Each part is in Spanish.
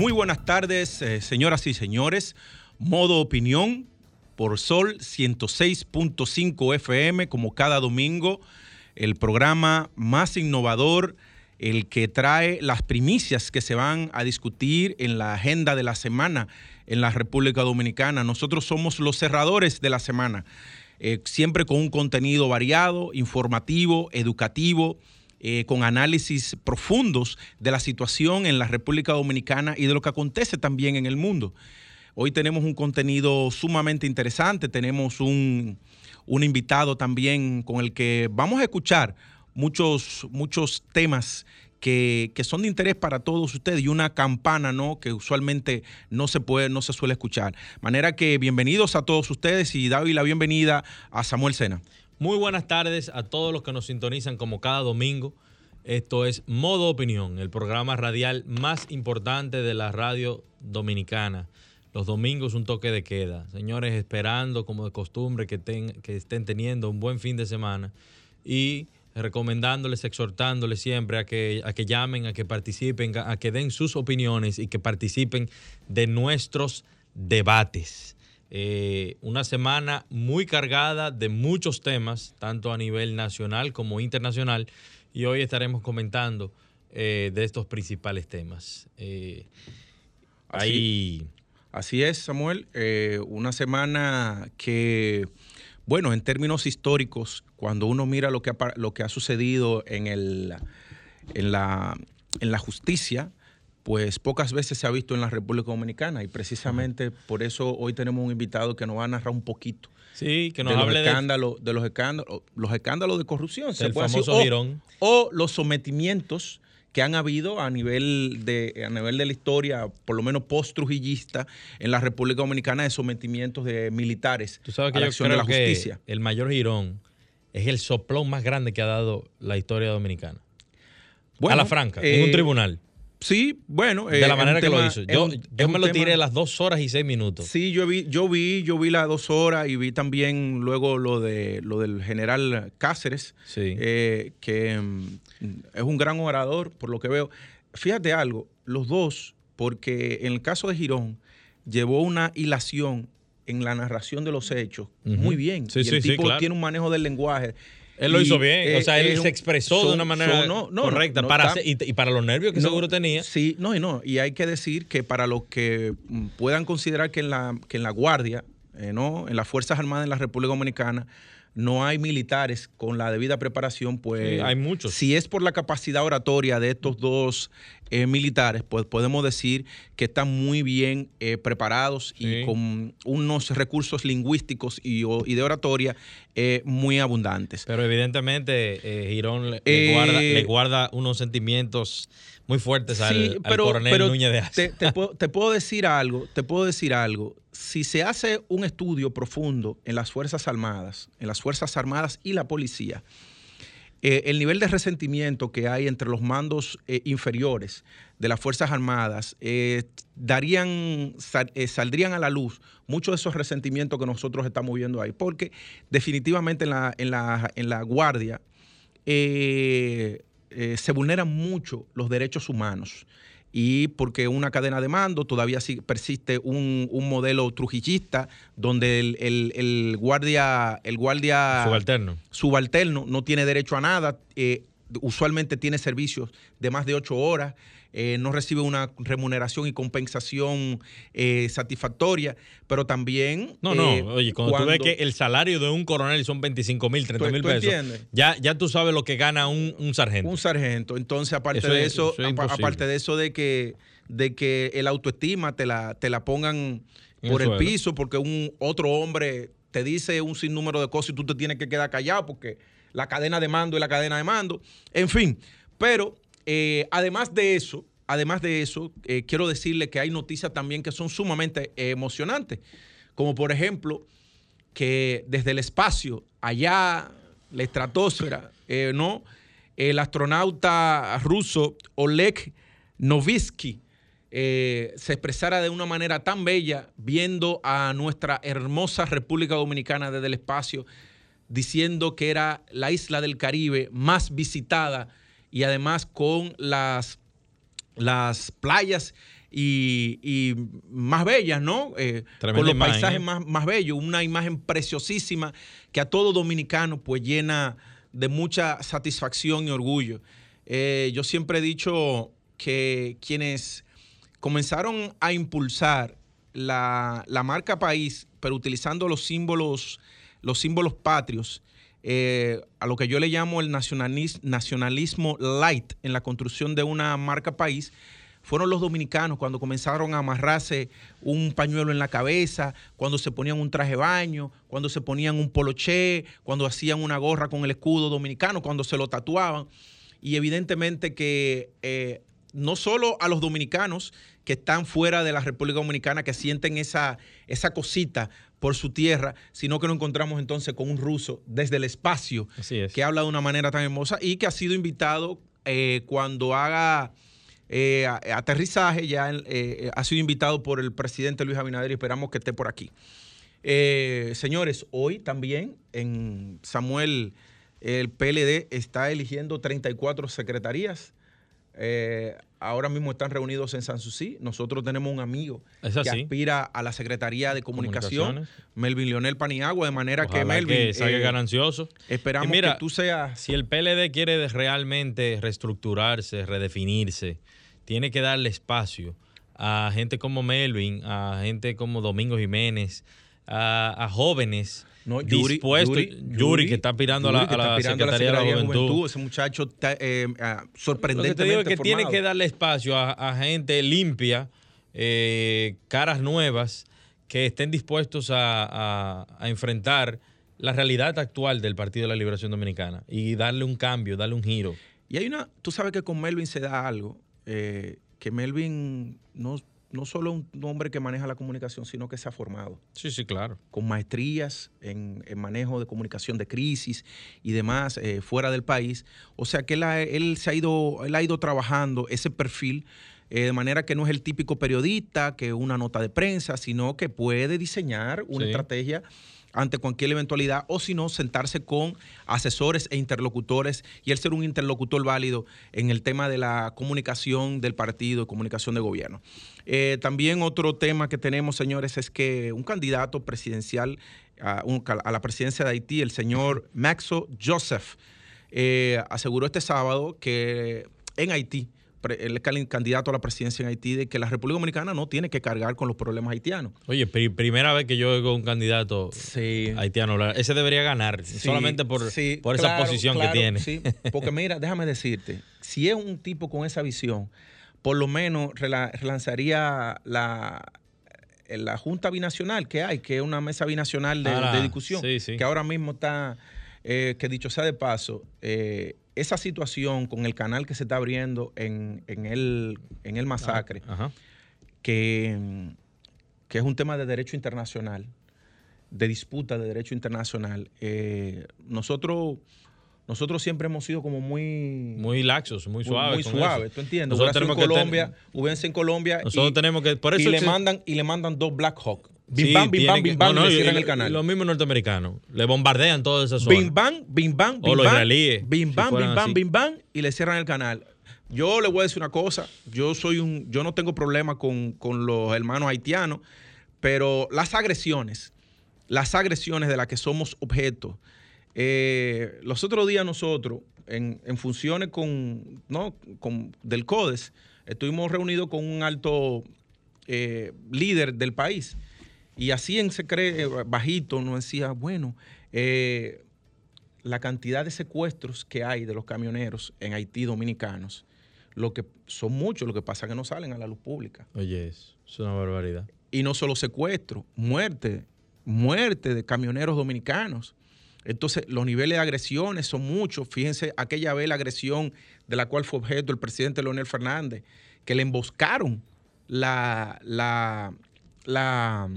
Muy buenas tardes, eh, señoras y señores. Modo Opinión por Sol 106.5 FM, como cada domingo, el programa más innovador, el que trae las primicias que se van a discutir en la agenda de la semana en la República Dominicana. Nosotros somos los cerradores de la semana, eh, siempre con un contenido variado, informativo, educativo eh, con análisis profundos de la situación en la República Dominicana y de lo que acontece también en el mundo. Hoy tenemos un contenido sumamente interesante, tenemos un, invitado también con el que vamos a escuchar muchos, muchos temas que, son de interés para todos ustedes y una campana, ¿no? Que usualmente no se puede, no se suele escuchar. Manera que bienvenidos a todos ustedes y doy la bienvenida a Samuel Sena. Muy buenas tardes a todos los que nos sintonizan como cada domingo. Esto es Modo Opinión, el programa radial más importante de la radio dominicana. Los domingos un toque de queda. Señores, esperando como de costumbre que, que estén teniendo un buen fin de semana y recomendándoles, exhortándoles siempre a que, a que llamen, a que participen, a que den sus opiniones y que participen de nuestros debates. Eh, una semana muy cargada de muchos temas, tanto a nivel nacional como internacional, y hoy estaremos comentando eh, de estos principales temas. Eh, así, así, es, Samuel, una semana que, bueno, en términos históricos, cuando uno mira lo que ha, lo que ha sucedido en, el, en, la, en la justicia, pues pocas veces se ha visto en la República Dominicana y precisamente por eso hoy tenemos un invitado que nos va a narrar un poquito. Sí, que nos de hable los escándalos, de... los escándalos, los escándalos de corrupción, se puede famoso decir, o, los sometimientos que han habido a nivel de a nivel de la historia, por lo menos post-trujillista, en la República Dominicana de sometimientos de militares Tú sabes que a la acción de la justicia. el mayor Girón es el soplón más grande que ha dado la historia dominicana. a la franca, en un eh, tribunal. Sí, bueno. De la eh, manera que lo hizo. Yo, me lo tiré las dos horas y seis minutos. Sí, yo vi, yo vi, yo vi las dos horas y vi también luego lo de lo del general Cáceres, eh, que mm, es un gran orador, por lo que veo. Fíjate algo, los dos, porque en el caso de Girón, llevó una hilación en la narración de los hechos muy bien. Sí, y el tipo tiene un manejo del lenguaje. Él lo hizo bien, o sea, él se expresó de una manera correcta para y, para los nervios que seguro tenía. Sí, no, y no, y hay que decir que para los que puedan considerar que en la, que en la Guardia, eh, ¿no? en las Fuerzas Armadas en la República Dominicana, no hay militares con la debida preparación, pues hay muchos. Si es por la capacidad oratoria de estos dos eh, militares, pues podemos decir que están muy bien eh, preparados y con unos recursos lingüísticos y, de oratoria eh, muy abundantes. Pero evidentemente Girón le, guarda, unos sentimientos muy fuertes al, coronel Núñez de Asa. te puedo decir algo, te puedo decir algo si se hace un estudio profundo en las Fuerzas Armadas, en las Fuerzas Armadas y la policía, eh, el nivel de resentimiento que hay entre los mandos eh, inferiores de las Fuerzas Armadas eh, darían, saldrían a la luz muchos de esos resentimientos que nosotros estamos viendo ahí, porque definitivamente en la, en la, en la Guardia se vulneran mucho los derechos humanos y porque una cadena de mando todavía persiste un, modelo trujillista donde el, guardia el guardia subalterno. subalterno no tiene derecho a nada eh, usualmente tiene servicios de más de ocho horas eh, no recibe una remuneración y compensación eh, satisfactoria, pero también... No, no, eh, oye, cuando, tú ves que el salario de un coronel son 25 mil, 30 mil pesos, ya, ya tú sabes lo que gana un, sargento. Un sargento, entonces aparte de eso, aparte de eso de que, de que el autoestima te la, te la pongan por el piso porque un otro hombre te dice un sinnúmero de cosas y tú te tienes que quedar callado porque la cadena de mando y la cadena de mando, en fin, pero eh, además de eso, además de eso, eh, quiero decirle que hay noticias también que son sumamente emocionantes, como por ejemplo que desde el espacio, allá, la estratosfera, eh, ¿no? El astronauta ruso Oleg Novitsky se expresara de una manera tan bella viendo a nuestra hermosa República Dominicana desde el espacio, diciendo que era la isla del Caribe más visitada y además con las, las playas y, más bellas, ¿no? Eh, con los paisajes ¿eh? más, más bellos, una imagen preciosísima que a todo dominicano pues llena de mucha satisfacción y orgullo. yo siempre he dicho que quienes comenzaron a impulsar la, marca país, pero utilizando los símbolos, los símbolos patrios, eh, a lo que yo le llamo el nacionalismo light en la construcción de una marca país, fueron los dominicanos cuando comenzaron a amarrarse un pañuelo en la cabeza, cuando se ponían un traje baño, cuando se ponían un poloché, cuando hacían una gorra con el escudo dominicano, cuando se lo tatuaban. Y evidentemente que eh, no solo a los dominicanos que están fuera de la República Dominicana, que sienten esa, esa cosita por su tierra, sino que nos encontramos entonces con un ruso desde el espacio que habla de una manera tan hermosa y que ha sido invitado eh, cuando haga eh, aterrizaje, ya eh, ha sido invitado por el presidente Luis Abinader y esperamos que esté por aquí. señores, hoy también en Samuel el PLD está eligiendo 34 secretarías eh, ahora mismo están reunidos en Sanssouci. Nosotros tenemos un amigo que aspira a la Secretaría de Comunicación, Melvin Leonel Paniagua, de manera que Melvin... Que salga eh, ganancioso. Esperamos que tú seas... Si el PLD quiere realmente reestructurarse, redefinirse, tiene que darle espacio a gente como Melvin, a gente como Domingo Jiménez, a jóvenes no, Yuri, dispuesto. Yuri, que está aspirando a la, Secretaría, de la Juventud. Ese muchacho está eh, sorprendentemente Lo que te digo es que tiene que darle espacio a, gente limpia, eh, caras nuevas, que estén dispuestos a, enfrentar la realidad actual del Partido de la Liberación Dominicana y darle un cambio, darle un giro. Y hay una, tú sabes que con Melvin se da algo, eh, que Melvin no no solo un hombre que maneja la comunicación, sino que se ha formado. Sí, sí, claro. Con maestrías en, manejo de comunicación de crisis y demás eh, fuera del país. O sea que él, se ha ido, él ha ido trabajando ese perfil eh, de manera que no es el típico periodista que una nota de prensa, sino que puede diseñar una estrategia ante cualquier eventualidad o si no, sentarse con asesores e interlocutores y él ser un interlocutor válido en el tema de la comunicación del partido, comunicación de gobierno. Eh, también otro tema que tenemos, señores, es que un candidato presidencial a, la presidencia de Haití, el señor Maxo Joseph, eh, aseguró este sábado que en Haití, el candidato a la presidencia en Haití de que la República Dominicana no tiene que cargar con los problemas haitianos. Oye, primera vez que yo oigo un candidato haitiano ese debería ganar, solamente por, por esa posición que tiene. Sí, porque mira, déjame decirte, si es un tipo con esa visión, por lo menos relanzaría la, la Junta Binacional que hay, que es una mesa binacional de, ah, discusión, que ahora mismo está, eh, que dicho sea de paso, eh, esa situación con el canal que se está abriendo en, el, en el masacre, ah, que, que, es un tema de derecho internacional, de disputa de derecho internacional, eh, nosotros... Nosotros siempre hemos sido como muy... Muy laxos, muy suaves. Muy, suaves, ¿tú entiendes? Nosotros en Colombia, en Colombia. Nosotros tenemos que... Por eso y, le mandan, y le mandan dos Black Hawk. Bim bam, bim bam, bim bam, y le cierran el canal. Los mismos norteamericanos. Le bombardean toda esa zona. Bim bam, bim bam, bim bam. Bim bam, bim bam, bim bam, y le cierran el canal. Yo le voy a decir una cosa. Yo soy un, yo no tengo problema con, con los hermanos haitianos, pero las agresiones, las agresiones de las que somos objeto. Eh, los otros días nosotros, en, en funciones con, ¿no? con, del CODES, estuvimos reunidos con un alto eh, líder del país y así en secreto, bajito, nos decía, bueno, eh, la cantidad de secuestros que hay de los camioneros en Haití dominicanos, lo que son muchos, lo que pasa es que no salen a la luz pública. Oye, es una barbaridad. Y no solo secuestros, muerte, muerte de camioneros dominicanos. Entonces, los niveles de agresiones son muchos. Fíjense aquella vez la agresión de la cual fue objeto el presidente Leonel Fernández, que le emboscaron la, la, la,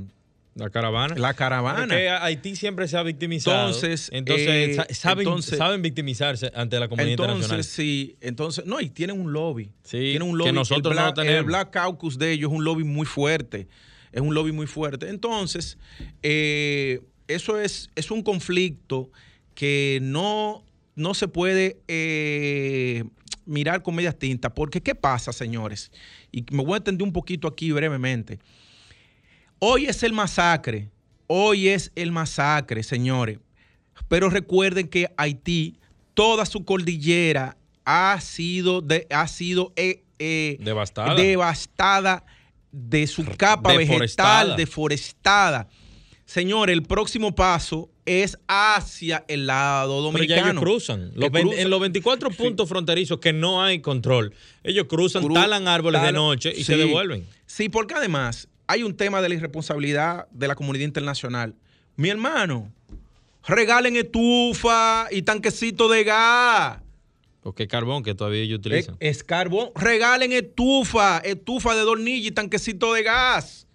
la caravana. La caravana. Porque Haití siempre se ha victimizado. Entonces, entonces, eh, saben, saben, victimizarse ante la comunidad entonces, internacional. Sí, entonces, no, y tienen un lobby. Sí, tienen un lobby. Que nosotros el Black, no tenemos. El Black Caucus de ellos es un lobby muy fuerte. Es un lobby muy fuerte. Entonces, eh, eso es, es un conflicto que no, no se puede eh, mirar con medias tintas. Porque, ¿qué pasa, señores? Y me voy a entender un poquito aquí brevemente. Hoy es el masacre, hoy es el masacre, señores. Pero recuerden que Haití, toda su cordillera ha sido, de, ha sido eh, eh, devastada. devastada de su capa Deforestada. vegetal, deforestada. Señores, el próximo paso es hacia el lado Pero ya dominicano. ellos cruzan. Los cruzan. En los 24 puntos fronterizos que no hay control, ellos cruzan, Cru- talan árboles de noche y Sí. se devuelven. Sí, porque además hay un tema de la irresponsabilidad de la comunidad internacional. Mi hermano, regalen estufa y tanquecito de gas. Porque es carbón que todavía ellos utilizan. Es, es carbón. Regalen estufa, estufa de dornilla y tanquecito de gas.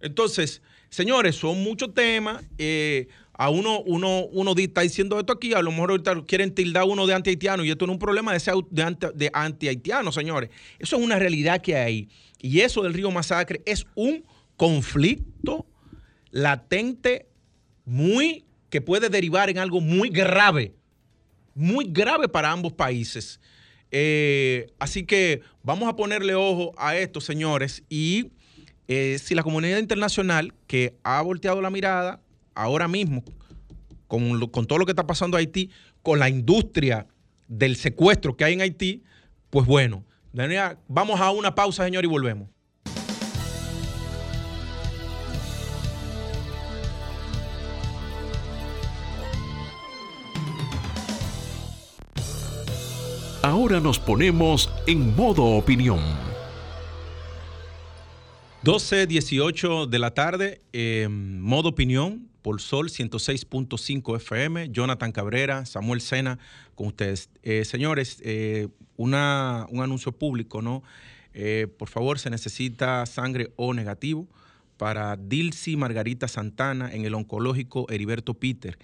Entonces, señores, son muchos temas. eh, a uno, uno, uno está diciendo esto aquí, a lo mejor ahorita quieren tildar uno de anti-haitiano y esto no es un problema de, ese de anti-haitiano, señores. Eso es una realidad que hay. Y eso del río Masacre es un conflicto latente muy que puede derivar en algo muy grave muy grave para ambos países. Eh, así que vamos a ponerle ojo a esto, señores, y eh, si la comunidad internacional que ha volteado la mirada ahora mismo con, lo- con todo lo que está pasando en Haití, con la industria del secuestro que hay en Haití, pues bueno, Daniela, vamos a una pausa, señor, y volvemos. Ahora nos ponemos en modo opinión. 12, 18 de la tarde, eh, modo opinión por Sol 106.5 FM, Jonathan Cabrera, Samuel Sena, con ustedes. Eh, señores, eh, una- un anuncio público, ¿no? Eh, por favor, se necesita sangre O negativo para Dilcy Margarita Santana en el oncológico Heriberto Peter.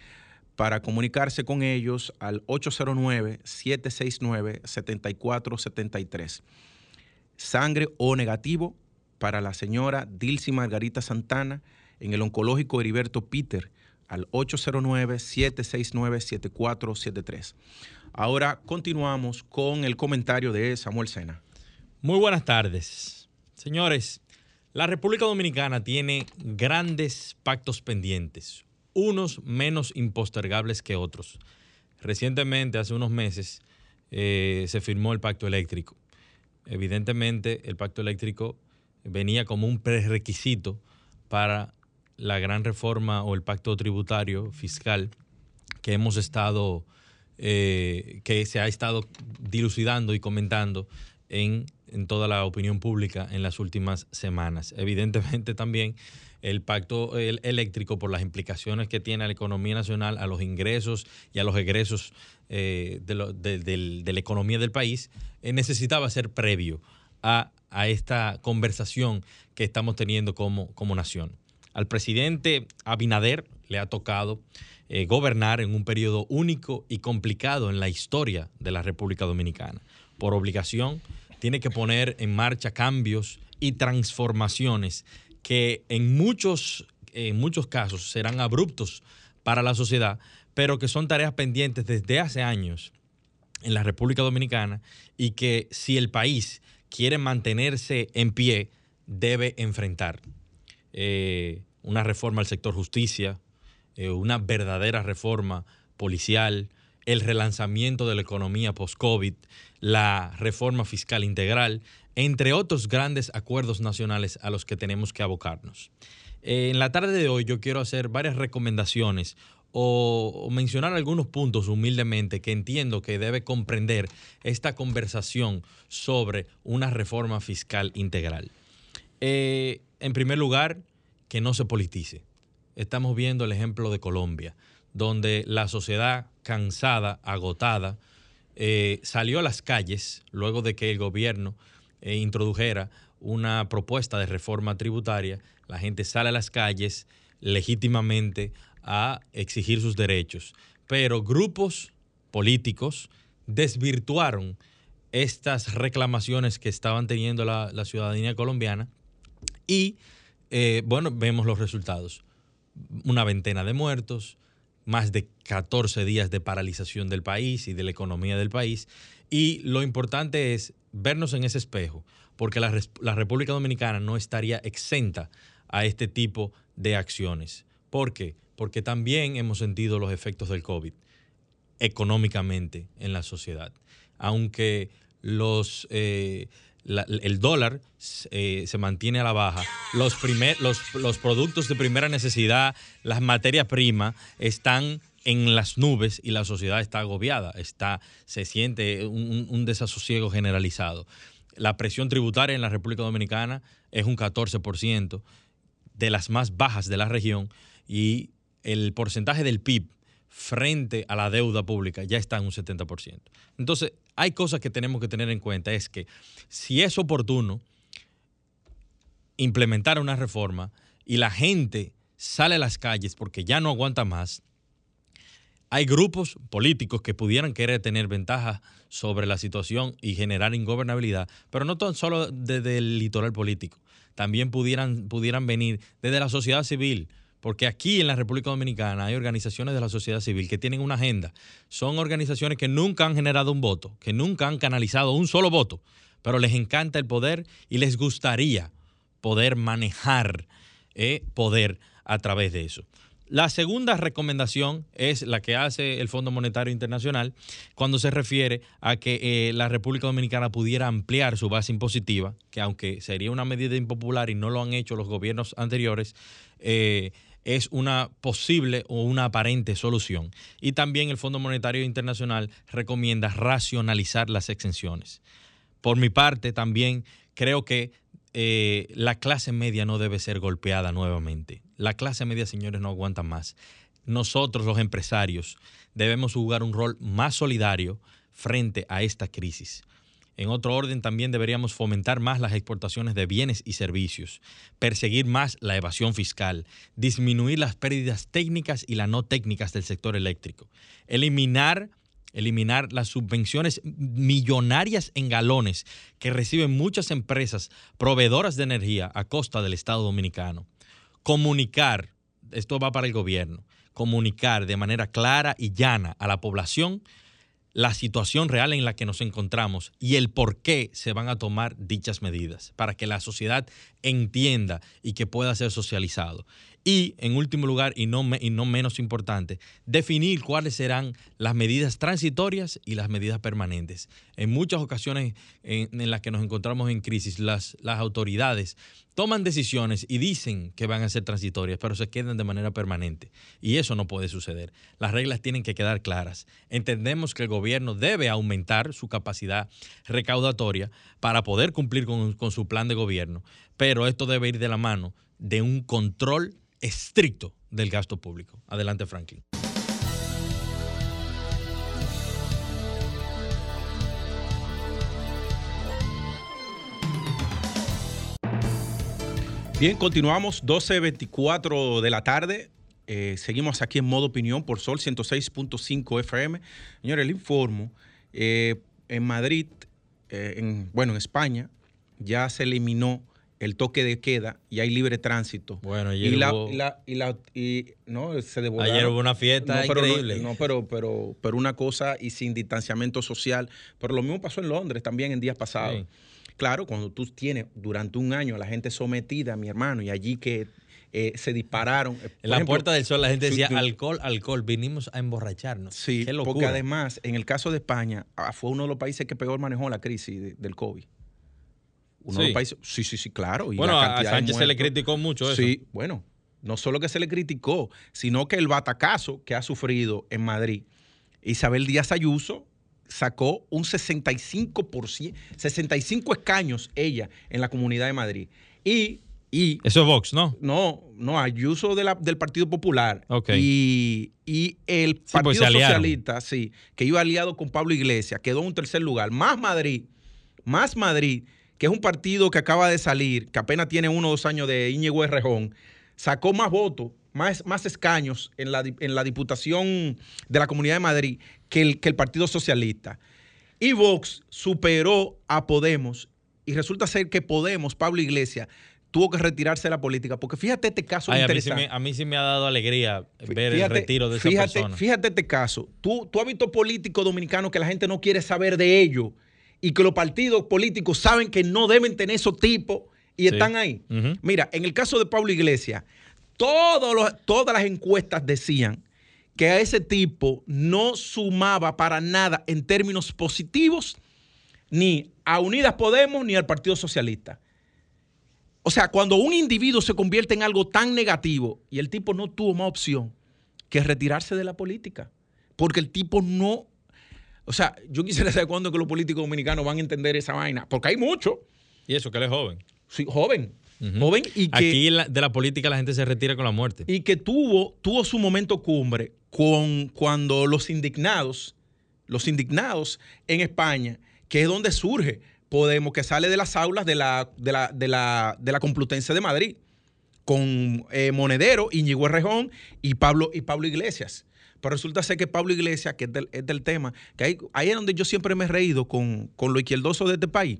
Para comunicarse con ellos al 809-769-7473 sangre O negativo para la señora Dilcy Margarita Santana en el oncológico Heriberto Peter al 809-769-7473. Ahora continuamos con el comentario de Samuel Sena. Muy buenas tardes. Señores, la República Dominicana tiene grandes pactos pendientes, unos menos impostergables que otros. Recientemente, hace unos meses, eh, se firmó el pacto eléctrico. Evidentemente, el pacto eléctrico venía como un prerequisito para la gran reforma o el pacto tributario fiscal que hemos estado, eh, que se ha estado dilucidando y comentando en, en toda la opinión pública en las últimas semanas. Evidentemente también el pacto el- eléctrico por las implicaciones que tiene a la economía nacional, a los ingresos y a los egresos eh, de, lo- la economía del país, eh, necesitaba ser previo a, a esta conversación que estamos teniendo como, como nación. Al presidente Abinader le ha tocado eh, gobernar en un periodo único y complicado en la historia de la República Dominicana. Por obligación, tiene que poner en marcha cambios y transformaciones que en muchos, en muchos casos serán abruptos para la sociedad, pero que son tareas pendientes desde hace años en la República Dominicana y que si el país quiere mantenerse en pie, debe enfrentar. Eh, una reforma al sector justicia, eh, una verdadera reforma policial, el relanzamiento de la economía post-COVID, la reforma fiscal integral, entre otros grandes acuerdos nacionales a los que tenemos que abocarnos. Eh, en la tarde de hoy yo quiero hacer varias recomendaciones o, mencionar algunos puntos humildemente que entiendo que debe comprender esta conversación sobre una reforma fiscal integral. En primer lugar, que no se politice. Estamos viendo el ejemplo de Colombia, donde la sociedad cansada, agotada, eh, salió a las calles luego de que el gobierno eh, introdujera una propuesta de reforma tributaria. La gente sale a las calles legítimamente a exigir sus derechos, pero grupos políticos desvirtuaron estas reclamaciones que estaban teniendo la, ciudadanía colombiana y, eh, bueno, vemos los resultados. Una veintena de muertos, más de 14 días de paralización del país y de la economía del país. Y lo importante es vernos en ese espejo, porque la, la República Dominicana no estaría exenta a este tipo de acciones. ¿Por qué? Porque también hemos sentido los efectos del COVID económicamente en la sociedad. Aunque los, eh, el dólar eh, se mantiene a la baja, los, los productos de primera necesidad, las materias primas, están en las nubes y la sociedad está agobiada, está, se siente un, un, desasosiego generalizado. La presión tributaria en la República Dominicana es un 14%, de las más bajas de la región, y el porcentaje del PIB frente a la deuda pública ya está en un 70%. Entonces, hay cosas que tenemos que tener en cuenta. Es que si es oportuno implementar una reforma y la gente sale a las calles porque ya no aguanta más, hay grupos políticos que pudieran querer tener ventaja sobre la situación y generar ingobernabilidad, pero no tan solo desde el litoral político, también pudieran, pudieran venir desde la sociedad civil, porque aquí en la República Dominicana hay organizaciones de la sociedad civil que tienen una agenda. Son organizaciones que nunca han generado un voto, que nunca han canalizado un solo voto, pero les encanta el poder y les gustaría poder manejar eh, poder a través de eso. La segunda recomendación es la que hace el Fondo Monetario Internacional cuando se refiere a que eh, la República Dominicana pudiera ampliar su base impositiva, que aunque sería una medida impopular y no lo han hecho los gobiernos anteriores, eh, es una posible o una aparente solución. Y también el Fondo Monetario Internacional recomienda racionalizar las exenciones. Por mi parte, también creo que eh, la clase media no debe ser golpeada nuevamente. La clase media, señores, no aguanta más. Nosotros, los empresarios, debemos jugar un rol más solidario frente a esta crisis. En otro orden, también deberíamos fomentar más las exportaciones de bienes y servicios, perseguir más la evasión fiscal, disminuir las pérdidas técnicas y las no técnicas del sector eléctrico, eliminar eliminar las subvenciones millonarias en galones que reciben muchas empresas proveedoras de energía a costa del Estado dominicano. Comunicar, esto va para el gobierno, comunicar de manera clara y llana a la población la situación real en la que nos encontramos y el por qué se van a tomar dichas medidas, para que la sociedad entienda y que pueda ser socializado. Y, en último lugar, y no, y no menos importante, definir cuáles serán las medidas transitorias y las medidas permanentes. En muchas ocasiones en, en las que nos encontramos en crisis, las, las autoridades toman decisiones y dicen que van a ser transitorias, pero se quedan de manera permanente. Y eso no puede suceder. Las reglas tienen que quedar claras. Entendemos que el gobierno debe aumentar su capacidad recaudatoria para poder cumplir con, con su plan de gobierno, pero esto debe ir de la mano de un control estricto del gasto público. Adelante, Franklin. Bien, continuamos 12.24 de la tarde. Eh, seguimos aquí en modo opinión por Sol 106.5 FM. Señores, le informo, eh, en Madrid, eh, en, bueno, en España, ya se eliminó el toque de queda y hay libre tránsito. Bueno, y la, y la, y la y, no, se Ayer hubo una fiesta pero, increíble. No, pero, pero, pero una cosa y sin distanciamiento social. Pero lo mismo pasó en Londres también en días pasados. Sí. Claro, cuando tú tienes durante un año a la gente sometida, mi hermano, y allí que eh, se dispararon. En la ejemplo, Puerta del Sol la gente decía, alcohol, alcohol, vinimos a emborracharnos. Sí, Qué porque además, en el caso de España, ah, fue uno de los países que peor manejó la crisis de, del COVID. Uno sí. de los países, sí, sí, sí, claro. Y bueno, a Sánchez se le criticó mucho eso. Sí, bueno, no solo que se le criticó, sino que el batacazo que ha sufrido en Madrid, Isabel Díaz Ayuso sacó un 65%, 65 escaños ella en la Comunidad de Madrid. Y Y, Eso es Vox, ¿no? no, no, Ayuso de la- del Partido Popular. Ok. Y, y el pues, Partido aliaron. Socialista, sí, que iba aliado con Pablo Iglesias, quedó en un tercer lugar. Más Madrid, más Madrid, que es un partido que acaba de salir, que apenas tiene uno o dos años de Íñigo Errejón, sacó más votos, más, más escaños en la, en la Diputación de la Comunidad de Madrid que el, que el Partido Socialista. Y Vox superó a Podemos y resulta ser que Podemos, Pablo Iglesias, tuvo que retirarse de la política. Porque fíjate este caso Ay, a, mí sí interesante. me, a mí sí me ha dado alegría ver el retiro de esa fíjate, persona. Fíjate este caso. Tú, tú has visto políticos dominicanos que la gente no quiere saber de ellos y que los partidos políticos saben que no deben tener esos tipos y Sí. están ahí. Mira, en el caso de Pablo Iglesias, todos los- todas las encuestas decían que a ese tipo no sumaba para nada en términos positivos ni a Unidas Podemos ni al Partido Socialista. O sea, cuando un individuo se convierte en algo tan negativo y el tipo no tuvo más opción que retirarse de la política, porque el tipo no... O sea, yo quisiera saber cuándo que los políticos dominicanos van a entender esa vaina, porque hay mucho, Y eso, que él es joven. Sí, joven, joven y que, Aquí la- de la política la gente se retira con la muerte. y que tuvo, tuvo su momento cumbre con cuando los indignados, los indignados en España, que es donde surge Podemos, que sale de las aulas de la, de la, de la, de la Complutense de Madrid, con eh, Monedero, Íñigo Errejón y Pablo, y Pablo Iglesias. Pero resulta ser que Pablo Iglesias, que es del, es del tema, que ahí, ahí es donde yo siempre me he reído con, con lo izquierdoso de este país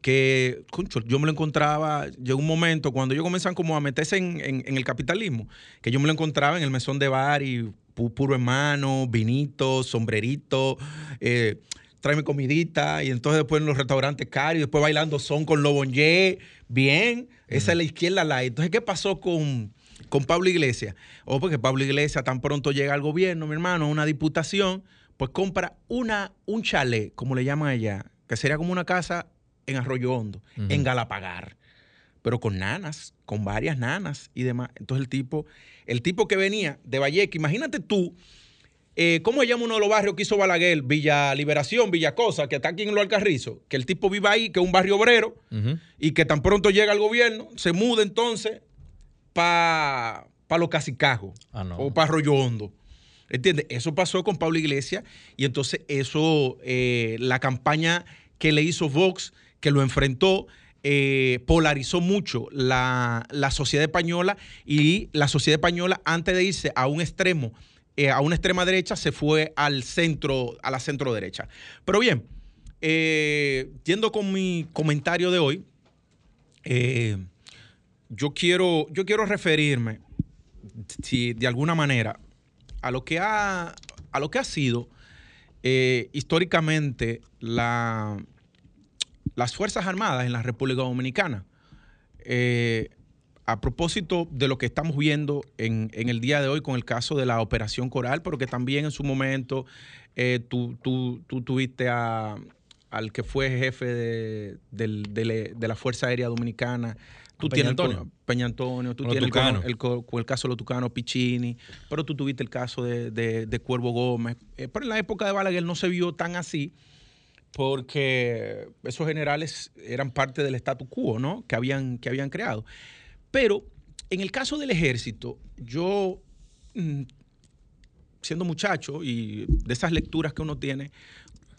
que concho, yo me lo encontraba, llegó un momento cuando ellos comienzan como a meterse en, en- en el capitalismo, que yo me lo encontraba en el mesón de bar y pu- puro hermano, vinito, sombrerito, eh, tráeme comidita, y entonces después en los restaurantes caros, y después bailando son con Lobonye, bien, esa es la izquierda light. Entonces, ¿qué pasó con, con Pablo Iglesias? Oh, porque Pablo Iglesias tan pronto llega al gobierno, mi hermano, a una diputación, pues compra una, un chalet, como le llaman allá, que sería como una casa en Arroyo Hondo, en Galapagar, pero con nanas, con varias nanas y demás. Entonces el tipo, el tipo que venía de Valleca, imagínate tú, eh, ¿cómo se llama uno de los barrios que hizo Balaguer? Villa Liberación, Villa Cosa, que está aquí en Lo Alcarrizo, que el tipo vive ahí, que es un barrio obrero, y que tan pronto llega al gobierno, se muda entonces para los Casicajos Ah, no. o para Arroyo Hondo. ¿Entiendes? Eso pasó con Pablo Iglesias y entonces eso, eh, la campaña que le hizo Vox, que lo enfrentó, eh, polarizó mucho la, la sociedad española y la sociedad española antes de irse a un extremo, eh, a una extrema derecha, se fue al centro, a la centro derecha. Pero bien, eh, yendo con mi comentario de hoy, eh, yo, quiero, yo quiero referirme, si de alguna manera, a lo que ha, a lo que ha sido históricamente la, las Fuerzas Armadas en la República Dominicana. Eh, a propósito de lo que estamos viendo en, en el día de hoy con el caso de la Operación Coral, pero que también en su momento eh, tú, tú- tú tuviste a- al que fue jefe de, del- de le- de la Fuerza Aérea Dominicana. Tú Peña tienes el Antonio. Peña Antonio, tú los tienes el, el, el caso de los Tucanos Piccini, pero tú tuviste el caso de Cuervo Gómez. Eh, pero en la época de Balaguer no se vio tan así porque esos generales eran parte del status quo, ¿no? Que habían, que habían creado. Pero en el caso del ejército, yo, mm, siendo muchacho y de esas lecturas que uno tiene,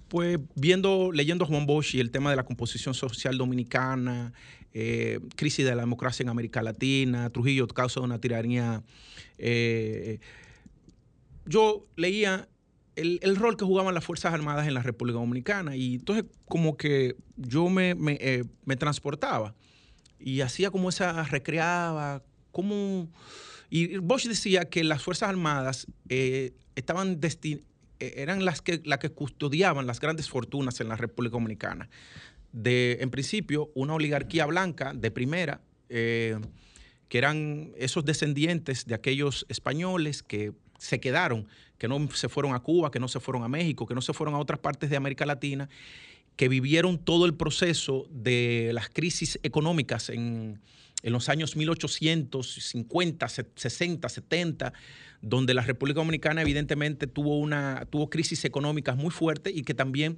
pues viendo, leyendo Juan Bosch y el tema de la composición social dominicana, eh, crisis de la democracia en América Latina, Trujillo, causa de una tiranía. eh, yo leía el, el rol que jugaban las Fuerzas Armadas en la República Dominicana y entonces como que yo me, me, eh, me transportaba y hacía como esa, recreaba, como... Y Bosch decía que las Fuerzas Armadas eh, estaban desti- eh, eran las que, las que custodiaban las grandes fortunas en la República Dominicana. De, en principio, una oligarquía blanca de primera, que eran esos descendientes de aquellos españoles que se quedaron, que no se fueron a Cuba, que no se fueron a México, que no se fueron a otras partes de América Latina, que vivieron todo el proceso de las crisis económicas en, en los años 1850, se- 60, 70, donde la República Dominicana evidentemente tuvo, una, tuvo crisis económicas muy fuertes y que también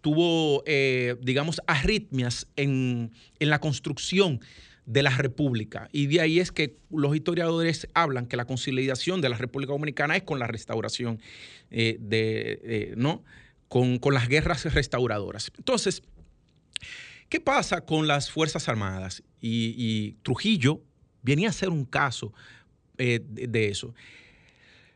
tuvo, eh, digamos, arritmias en, en la construcción de la República. Y de ahí es que los historiadores hablan que la consolidación de la República Dominicana es con la restauración, eh, de, eh, ¿no? Con, las guerras restauradoras. Entonces, ¿qué pasa con las Fuerzas Armadas? Y, Trujillo venía a ser un caso eh, de, eso.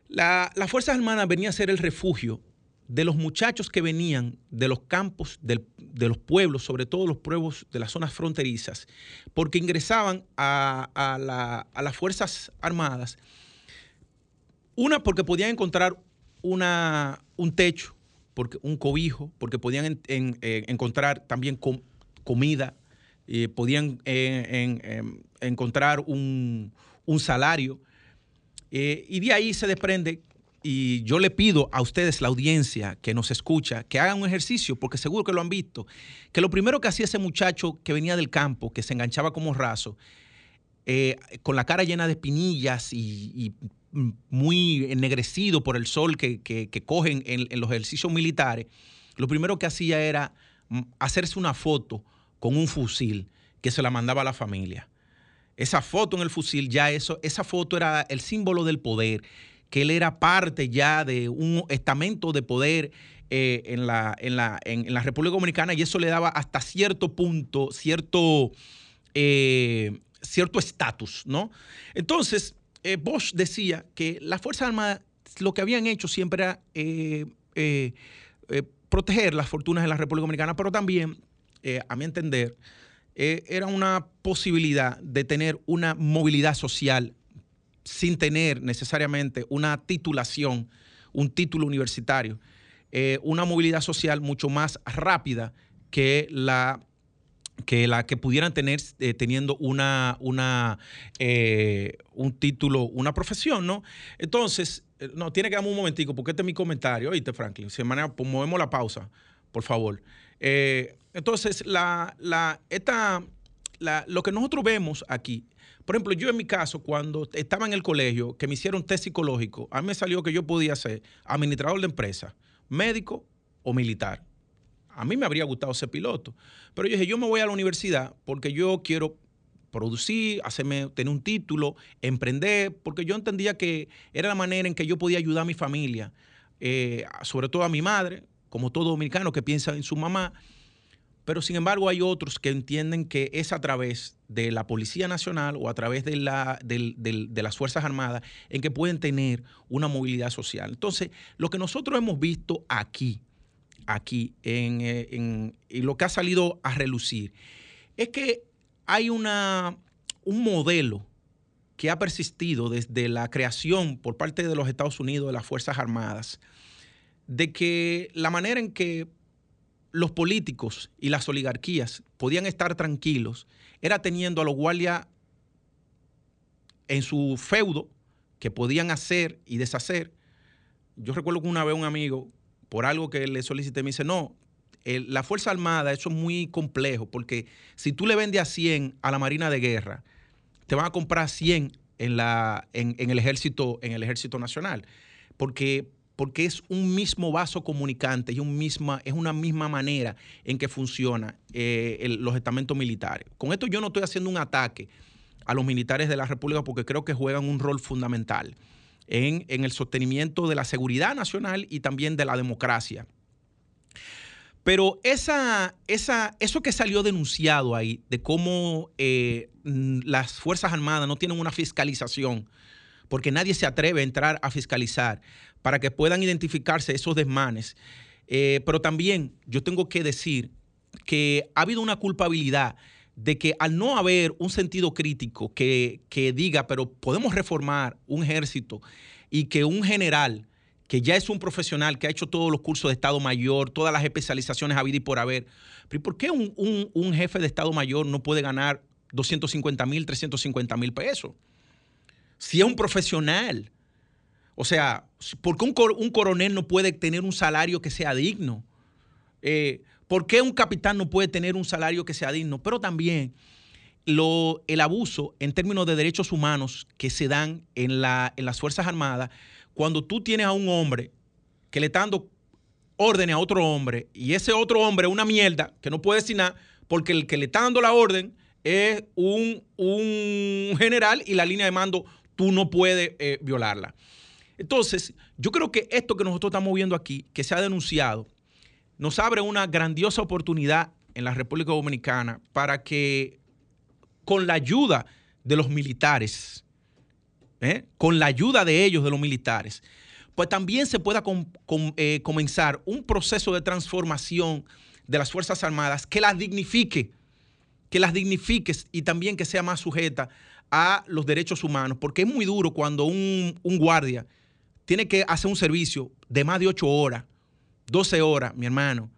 La, las Fuerzas Armadas venía a ser el refugio de los muchachos que venían de los campos, de los pueblos, sobre todo los pueblos de las zonas fronterizas, porque ingresaban a, las Fuerzas Armadas, una porque podían encontrar una, un techo, porque, un cobijo, porque podían eh, encontrar también comida, eh, podían eh, encontrar un, un salario, y de ahí se desprende y yo le pido a ustedes, la audiencia que nos escucha, que hagan un ejercicio, porque seguro que lo han visto, que lo primero que hacía ese muchacho que venía del campo, que se enganchaba como raso, eh, con la cara llena de espinillas y, muy ennegrecido por el sol que, cogen en, los ejercicios militares, lo primero que hacía era mm, hacerse una foto con un fusil que se la mandaba a la familia. Esa foto en el fusil, ya eso, esa foto era el símbolo del poder que él era parte ya de un estamento de poder eh, en, la, en, la, en, la, República Dominicana y eso le daba hasta cierto punto, cierto eh, cierto estatus, ¿no? Entonces, eh, Bosch decía que las Fuerzas Armadas lo que habían hecho siempre era proteger las fortunas de la República Dominicana, pero también, a mi entender, era una posibilidad de tener una movilidad social sin tener necesariamente una titulación, un título universitario, eh, una movilidad social mucho más rápida que la que pudieran tener eh, teniendo una, eh, un título, una profesión, ¿no? Entonces, no, tiene que darme un momentico, porque este es mi comentario, oíste, Franklin. Si manera, pues movemos la pausa, por favor. entonces, la, la, esta, la, lo que nosotros vemos aquí por ejemplo, yo en mi caso, cuando estaba en el colegio, que me hicieron test psicológico, a mí me salió que yo podía ser administrador de empresa, médico o militar. A mí me habría gustado ser piloto. Pero yo dije, yo me voy a la universidad porque yo quiero producir, hacerme, tener un título, emprender, porque yo entendía que era la manera en que yo podía ayudar a mi familia, eh, sobre todo a mi madre, como todo dominicano que piensa en su mamá, pero sin embargo hay otros que entienden que es a través de la Policía Nacional o a través de, la, de, las Fuerzas Armadas en que pueden tener una movilidad social. Entonces, lo que nosotros hemos visto aquí, aquí, en, eh, y lo que ha salido a relucir, es que hay una, un modelo que ha persistido desde la creación por parte de los Estados Unidos de las Fuerzas Armadas, de que la manera en que los políticos y las oligarquías podían estar tranquilos era teniendo a los guardias en su feudo que podían hacer y deshacer. Yo recuerdo que una vez un amigo, por algo que le solicité, me dice, no, la Fuerza Armada, eso es muy complejo, porque si tú le vendes a 100 a la Marina de Guerra, te van a comprar 100 en, la, en, el, ejército, en el Ejército Nacional. Porque porque es un mismo vaso comunicante y un misma, es una misma manera en que funciona eh, los estamentos militares. Con esto yo no estoy haciendo un ataque a los militares de la República porque creo que juegan un rol fundamental en, el sostenimiento de la seguridad nacional y también de la democracia. Pero esa, esa, eso que salió denunciado ahí, de cómo eh, las Fuerzas Armadas no tienen una fiscalización, porque nadie se atreve a entrar a fiscalizar, para que puedan identificarse esos desmanes. Eh, pero también yo tengo que decir que ha habido una culpabilidad de que al no haber un sentido crítico que, diga, pero podemos reformar un ejército y que un general que ya es un profesional, que ha hecho todos los cursos de Estado Mayor, todas las especializaciones habido y por haber. ¿Pero ¿Por qué un, un jefe de Estado Mayor no puede ganar 250 mil, 350 mil pesos? Si es un profesional. O sea, ¿por qué un, coronel no puede tener un salario que sea digno? Eh, ¿Por qué un capitán no puede tener un salario que sea digno? Pero también el abuso en términos de derechos humanos que se dan en, las Fuerzas Armadas, cuando tú tienes a un hombre que le está dando órdenes a otro hombre y ese otro hombre es una mierda que no puede decir nada porque el que le está dando la orden es un, general y la línea de mando tú no puedes eh, violarla. Entonces, yo creo que esto que nosotros estamos viendo aquí, que se ha denunciado, nos abre una grandiosa oportunidad en la República Dominicana para que con la ayuda de los militares, ¿eh? con la ayuda de ellos, de los militares, pues también se pueda eh, comenzar un proceso de transformación de las Fuerzas Armadas que las dignifique, que las dignifique y también que sea más sujeta a los derechos humanos, porque es muy duro cuando un, un guardia tiene que hacer un servicio de más de 8 horas, 12 horas, mi hermano,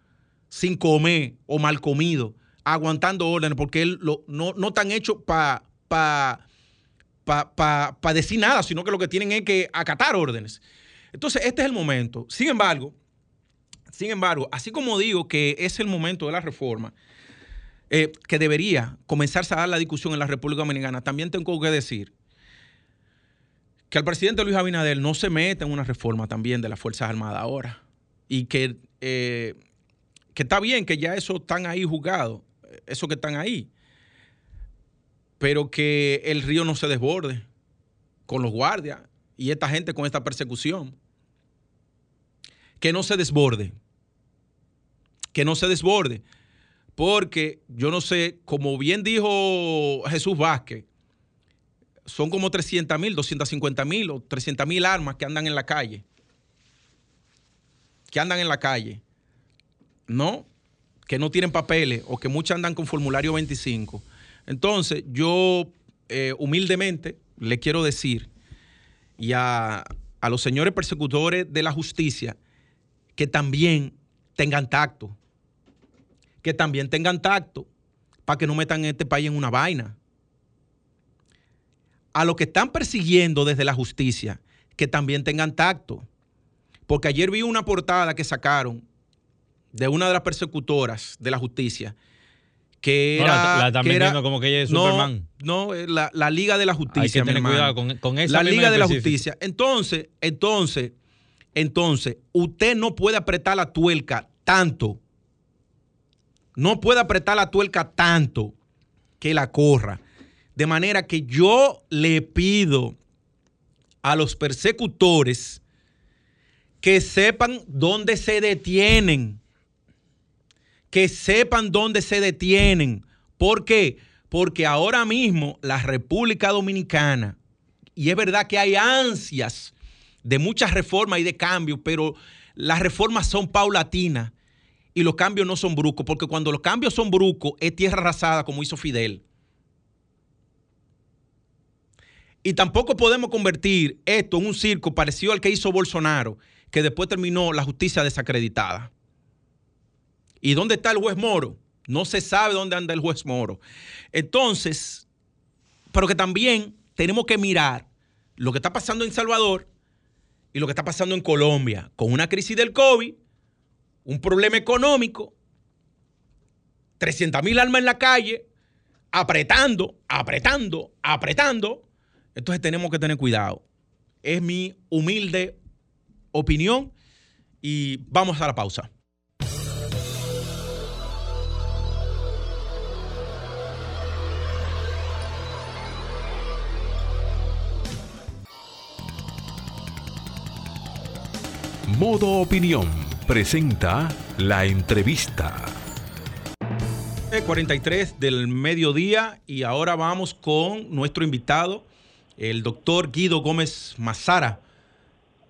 sin comer o mal comido, aguantando órdenes, porque él no, no están hechos para pa, decir nada, sino que lo que tienen es que acatar órdenes. Entonces, este es el momento. Sin embargo, sin embargo, así como digo que es el momento de la reforma, eh, que debería comenzarse a dar la discusión en la República Dominicana, también tengo que decir que al presidente Luis Abinader no se mete en una reforma también de las Fuerzas Armadas ahora. Y que eh, que está bien que ya eso están ahí juzgados, eso que están ahí, pero que el río no se desborde con los guardias y esta gente con esta persecución. Que no se desborde, que no se desborde, porque yo no sé, como bien dijo Jesús Vázquez, son como 300 mil, 250 mil o 300 mil armas que andan en la calle, que andan en la calle. ¿no? Que no tienen papeles o que muchas andan con formulario 25. Entonces, yo eh, humildemente le quiero decir y a, a los señores persecutores de la justicia que también tengan tacto, que también tengan tacto para que no metan este país en una vaina. A los que están persiguiendo desde la justicia, que también tengan tacto. Porque ayer vi una portada que sacaron de una de las persecutoras de la justicia, que era... la, están como que ella es Superman. No, eh, la, la, Liga de la Justicia. Hay que tener cuidado con, con esa La Liga de la Justicia. Entonces, entonces, entonces, usted no puede apretar la tuerca tanto. No puede apretar la tuerca tanto que la corra. De manera que yo le pido a los persecutores que sepan dónde se detienen que sepan dónde se detienen. ¿Por qué? Porque ahora mismo la República Dominicana, y es verdad que hay ansias de muchas reformas y de cambios, pero las reformas son paulatinas y los cambios no son bruscos, porque cuando los cambios son bruscos es tierra arrasada como hizo Fidel. Y tampoco podemos convertir esto en un circo parecido al que hizo Bolsonaro, que después terminó la justicia desacreditada. ¿Y dónde está el juez Moro? No se sabe dónde anda el juez Moro. Entonces, pero que también tenemos que mirar lo que está pasando en Salvador y lo que está pasando en Colombia, con una crisis del COVID, un problema económico, 300 mil almas en la calle, apretando, apretando, apretando. Entonces tenemos que tener cuidado. Es mi humilde opinión y vamos a la pausa. Modo Opinión presenta la entrevista. 43 del mediodía y ahora vamos con nuestro invitado, el doctor Guido Gómez Mazara.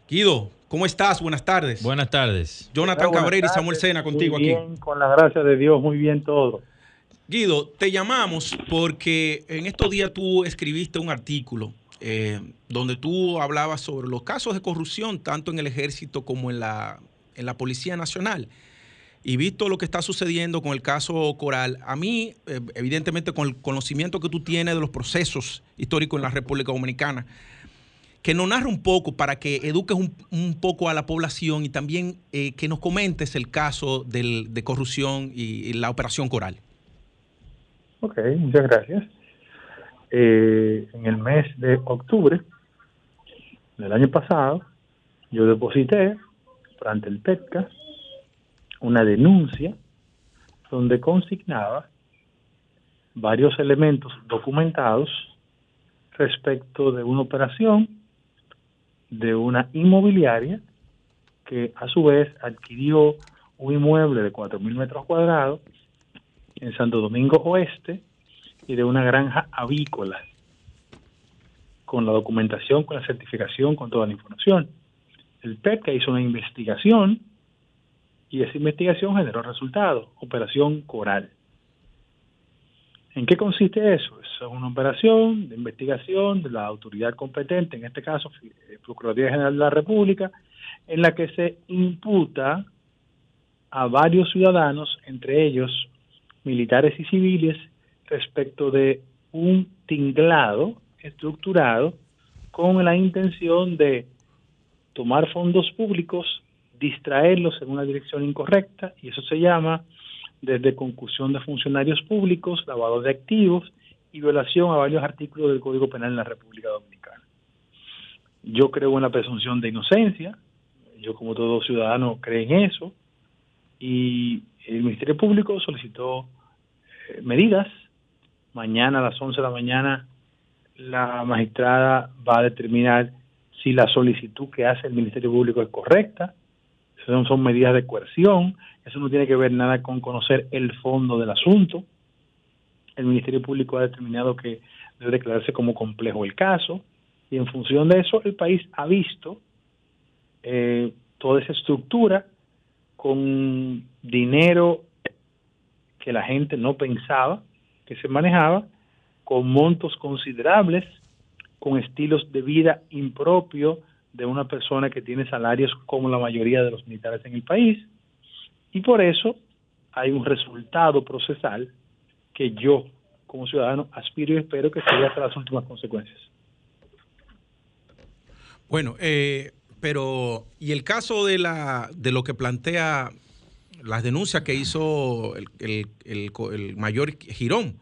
Guido, ¿cómo estás? Buenas tardes. Buenas tardes. Jonathan Cabrera y Samuel Sena contigo muy bien, Con la gracia de Dios, muy bien todo. Guido, te llamamos porque en estos días tú escribiste un artículo eh, donde tú hablabas sobre los casos de corrupción, tanto en el ejército como en la, en la Policía Nacional. Y visto lo que está sucediendo con el caso Coral, a mí, eh, evidentemente con el conocimiento que tú tienes de los procesos históricos en la República Dominicana, que nos narre un poco para que eduques un, poco a la población y también eh, que nos comentes el caso de corrupción y la operación Coral. Ok, muchas gracias. Eh, en el mes de octubre del año pasado, yo deposité ante el PETCA una denuncia donde consignaba varios elementos documentados respecto de una operación de una inmobiliaria que a su vez adquirió un inmueble de 4.000 metros cuadrados en Santo Domingo Oeste y de una granja avícola, con la documentación, con la certificación, con toda la información. El PEPCA hizo una investigación y esa investigación generó resultados, Operación Coral. ¿En qué consiste eso? Es una operación de investigación de la autoridad competente, en este caso eh, Procuraduría General de la República, en la que se imputa a varios ciudadanos, entre ellos militares y civiles, respecto de un tinglado estructurado con la intención de tomar fondos públicos, distraerlos en una dirección incorrecta, y eso se llama desde concusión de funcionarios públicos, lavado de activos y violación a varios artículos del Código Penal en la República Dominicana. Yo creo en la presunción de inocencia, yo como todo ciudadano creo en eso, y el Ministerio Público solicitó eh, medidas. Mañana a las 11 de la mañana la magistrada va a determinar si la solicitud que hace el Ministerio Público es correcta. Son, son medidas de coerción. Eso no tiene que ver nada con conocer el fondo del asunto. El Ministerio Público ha determinado que debe declararse como complejo el caso y en función de eso el país ha visto eh, toda esa estructura con dinero que la gente no pensaba que se manejaba, con montos considerables, con estilos de vida impropio de una persona que tiene salarios como la mayoría de los militares en el país. Y por eso hay un resultado procesal que yo, como ciudadano, aspiro y espero que sea hasta las últimas consecuencias. Bueno, eh, pero y el caso de la de lo que plantea las denuncias que hizo el, mayor Girón,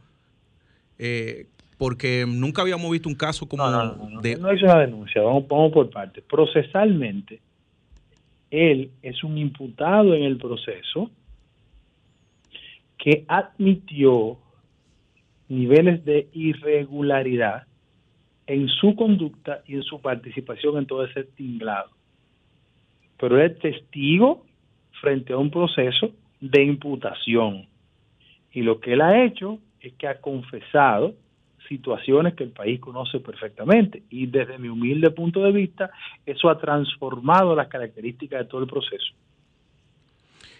eh, porque nunca habíamos visto un caso como no, no, de... No hizo una denuncia, vamos, vamos por partes. Procesalmente, él es un imputado en el proceso que admitió niveles de irregularidad en su conducta y en su participación en todo ese tinglado. Pero es testigo frente a un proceso de imputación. Y lo que él ha hecho es que ha confesado situaciones que el país conoce perfectamente. Y desde mi humilde punto de vista, eso ha transformado las características de todo el proceso.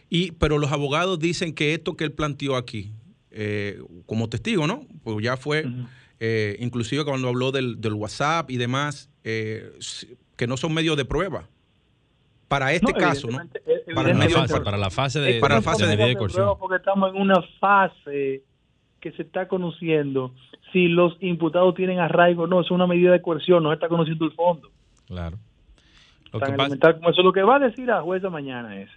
Y, pero los abogados dicen que esto que él planteó aquí, eh, como testigo, ¿no? Pues ya fue, eh, inclusive cuando habló del, WhatsApp y demás, eh, que no son medios de prueba para este caso, ¿no? Para, la fase, para la fase de, para la fase de, de Porque estamos en una fase que se está conociendo si los imputados tienen arraigo no, es una medida de coerción, no se está conociendo el fondo. Claro. Lo que como eso. Lo que va a decir la jueza mañana es,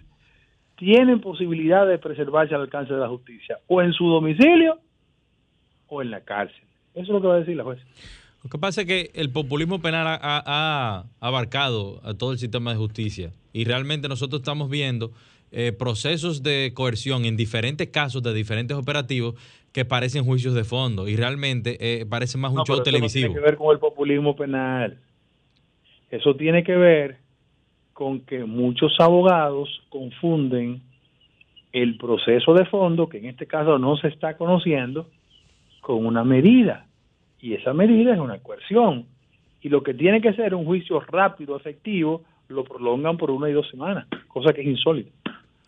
tienen posibilidad de preservarse al alcance de la justicia, o en su domicilio o en la cárcel. Eso es lo que va a decir la jueza. Lo que pasa es que el populismo penal ha, abarcado a todo el sistema de justicia y realmente nosotros estamos viendo eh, procesos de coerción en diferentes casos de diferentes operativos que parecen juicios de fondo y realmente eh, parece más un show televisivo. No tiene que ver con el populismo penal. Eso tiene que ver con que muchos abogados confunden el proceso de fondo, que en este caso no se está conociendo, con una medida y esa medida es una coerción. Y lo que tiene que ser un juicio rápido, efectivo, lo prolongan por una y dos semanas, cosa que es insólito.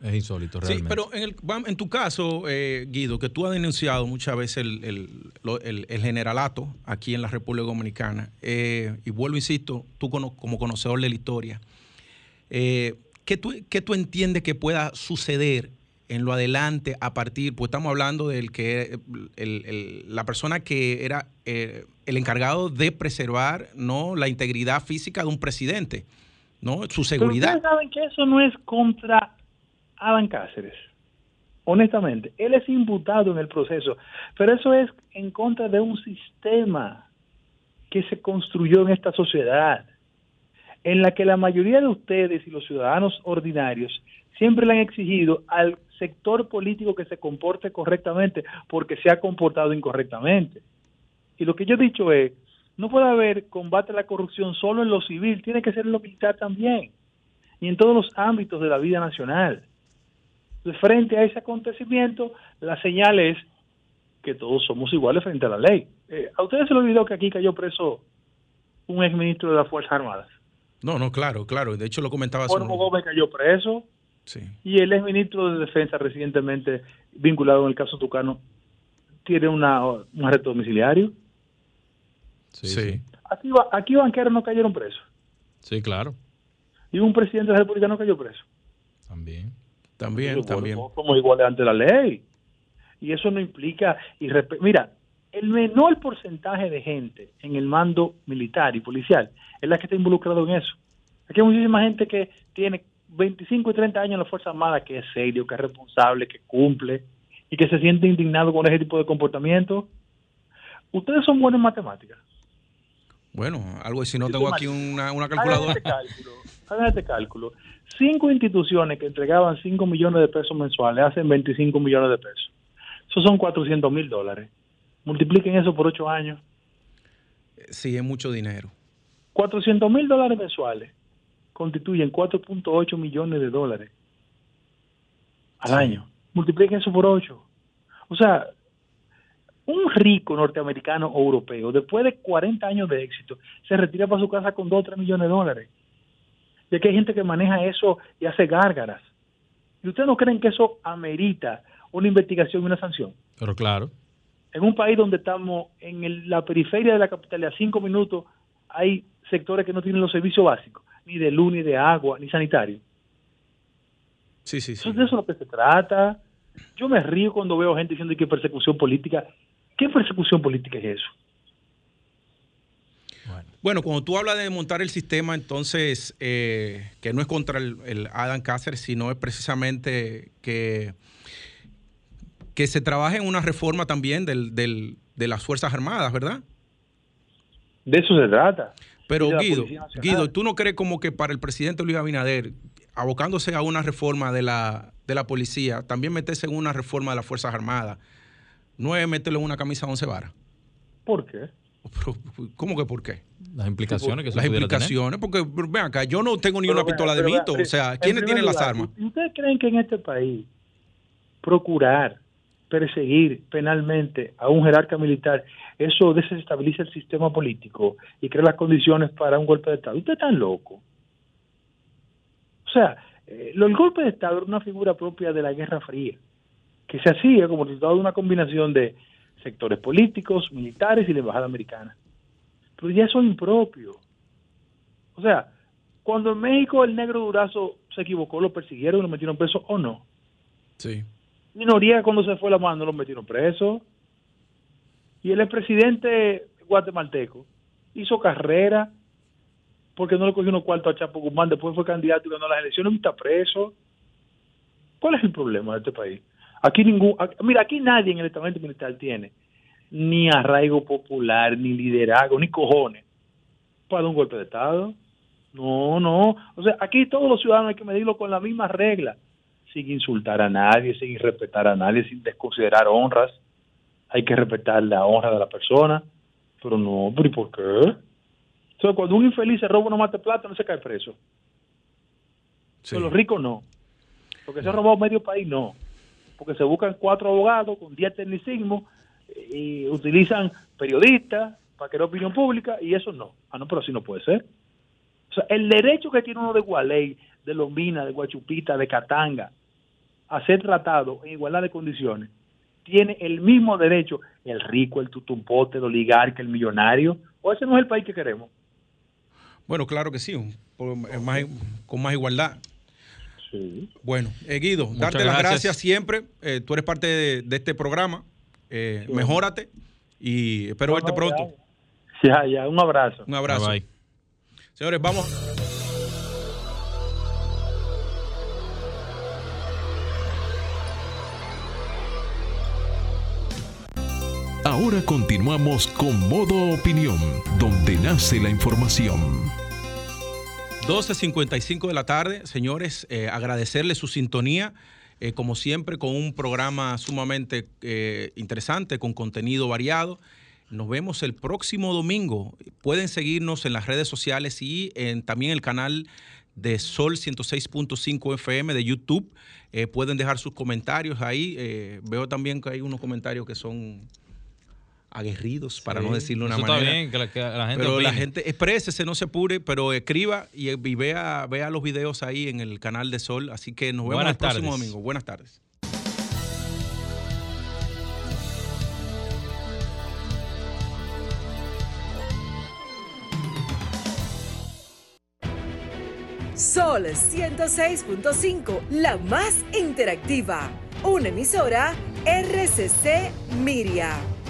Es insólito, realmente. Sí, pero en, el, en tu caso, eh, Guido, que tú has denunciado muchas veces el, el, generalato aquí en la República Dominicana, eh, y vuelvo, insisto, tú como, conocedor de la historia, eh, ¿qué, tú, ¿qué tú entiendes que pueda suceder en lo adelante a partir, pues estamos hablando del que la persona que era eh, el encargado de preservar no la integridad física de un presidente, no su seguridad. ustedes saben que eso no es contra Adán Cáceres. Honestamente, él es imputado en el proceso, pero eso es en contra de un sistema que se construyó en esta sociedad, en la que la mayoría de ustedes y los ciudadanos ordinarios siempre le han exigido al sector político que se comporte correctamente porque se ha comportado incorrectamente. Y lo que yo he dicho es, no puede haber combate a la corrupción solo en lo civil, tiene que ser en lo militar también y en todos los ámbitos de la vida nacional. Frente a ese acontecimiento, la señal es que todos somos iguales frente a la ley. Eh, ¿A ustedes se les olvidó que aquí cayó preso un exministro de las Fuerzas Armadas? No, no, claro, claro. De hecho, lo comentaba Juan Gómez cayó preso. Sí. Y el exministro de Defensa recientemente vinculado en el caso Tucano tiene una, un arresto domiciliario. Sí. sí. Aquí, aquí banqueros no cayeron presos. Sí, claro. Y un presidente de la República no cayó preso. También. También, también. Somos iguales ante la ley. Y eso no implica... Y Mira, el menor porcentaje de gente en el mando militar y policial es la que está involucrado en eso. Aquí hay muchísima gente que tiene 25 y 30 años en la Fuerza Armada, que es serio, que es responsable, que cumple y que se siente indignado con ese tipo de comportamiento. Ustedes son buenos en matemáticas. Bueno, algo si no tengo aquí una, una calculadora. Hagan este cálculo. Hagan este cálculo. Cinco instituciones que entregaban 5 millones de pesos mensuales hacen 25 millones de pesos. Eso son 400 mil dólares. Multipliquen eso por 8 años. Sí, es mucho dinero. 400 mil dólares mensuales constituyen 4.8 millones de dólares al año. Multipliquen eso por 8. O sea, un rico norteamericano o europeo, después de 40 años de éxito, se retira para su casa con 2 o 3 millones de dólares. Y aquí hay gente que maneja eso y hace gárgaras. ¿Y ustedes no creen que eso amerita una investigación y una sanción? Pero claro. En un país donde estamos en la periferia de la capital, a cinco minutos, hay sectores que no tienen los servicios básicos, ni de luz, ni de agua, ni sanitario. Sí, sí, sí. Eso, de eso es lo que se trata. Yo me río cuando veo gente diciendo que persecución política. ¿Qué persecución política es eso? Bueno. cuando tú hablas de montar el sistema, entonces, eh, que no es contra el, Adam Cáceres, sino es precisamente que, que se trabaje en una reforma también del, del, de las Fuerzas Armadas, ¿verdad? De eso se trata. Pero Guido, Guido, ¿tú no crees como que para el presidente Luis Abinader, abocándose a una reforma de la, de la policía, también meterse en una reforma de las Fuerzas Armadas, no es meterlo en una camisa de once varas? ¿Por qué? ¿Cómo que por qué? Las implicaciones que Las implicaciones, porque ven acá, yo no tengo ni una pistola de mito. o sea, ¿quiénes tienen las armas? ¿Ustedes creen que en este país procurar perseguir penalmente a un jerarca militar, eso desestabiliza el sistema político y crea las condiciones para un golpe de Estado. Usted está loco. O sea, eh, el golpe de Estado era una figura propia de la Guerra Fría, que se hacía como resultado de una combinación de sectores políticos, militares y la embajada americana. Pero ya eso es impropio. O sea, cuando en México el negro Durazo se equivocó, lo persiguieron y lo metieron preso o no. Sí. Y Noriega cuando se fue la mano lo metieron preso. Y el presidente guatemalteco hizo carrera porque no le cogió unos cuartos a Chapo Guzmán, después fue candidato y ganó las elecciones y está preso. ¿Cuál es el problema de este país? Aquí ningún, mira, aquí nadie en el estamento militar tiene ni arraigo popular, ni liderazgo, ni cojones para un golpe de Estado. No, no. O sea, aquí todos los ciudadanos hay que medirlo con la misma regla, sin insultar a nadie, sin respetar a nadie, sin desconsiderar honras. Hay que respetar la honra de la persona. Pero no, ¿pero ¿y por qué? O sea, cuando un infeliz se roba una mate plata, no se cae preso. Pero los ricos no. Porque se ha robado medio país, no porque se buscan cuatro abogados con diez tecnicismos y utilizan periodistas para crear opinión pública y eso no. Ah, no, pero así no puede ser. O sea, el derecho que tiene uno de Gualey, de Lombina, de Guachupita, de Catanga, a ser tratado en igualdad de condiciones, tiene el mismo derecho el rico, el tutumpote, el oligarca, el millonario, o ese no es el país que queremos. Bueno, claro que sí, con más igualdad. Bueno, eh, Guido, darte las gracias siempre. Eh, tú eres parte de, este programa. Eh, mejórate y espero verte pronto. Ya, ya, un abrazo. Un abrazo. Señores, vamos. Ahora continuamos con Modo Opinión, donde nace la información. 12.55 de la tarde, señores, eh, agradecerles su sintonía eh, como siempre, con un programa sumamente eh, interesante, con contenido variado. Nos vemos el próximo domingo. Pueden seguirnos en las redes sociales y en, también el canal de Sol 106.5 FM de YouTube. Pueden dejar sus comentarios ahí. veo también que hay unos comentarios que son aguerridos, para no decirlo de una manera. Está bien, que la, gente Pero la gente, exprésese, no se apure, pero escriba y, vea, vea los videos ahí en el canal de Sol. Así que nos vemos el próximo domingo. Buenas tardes. Sol 106.5, la más interactiva. Una emisora RCC Miria.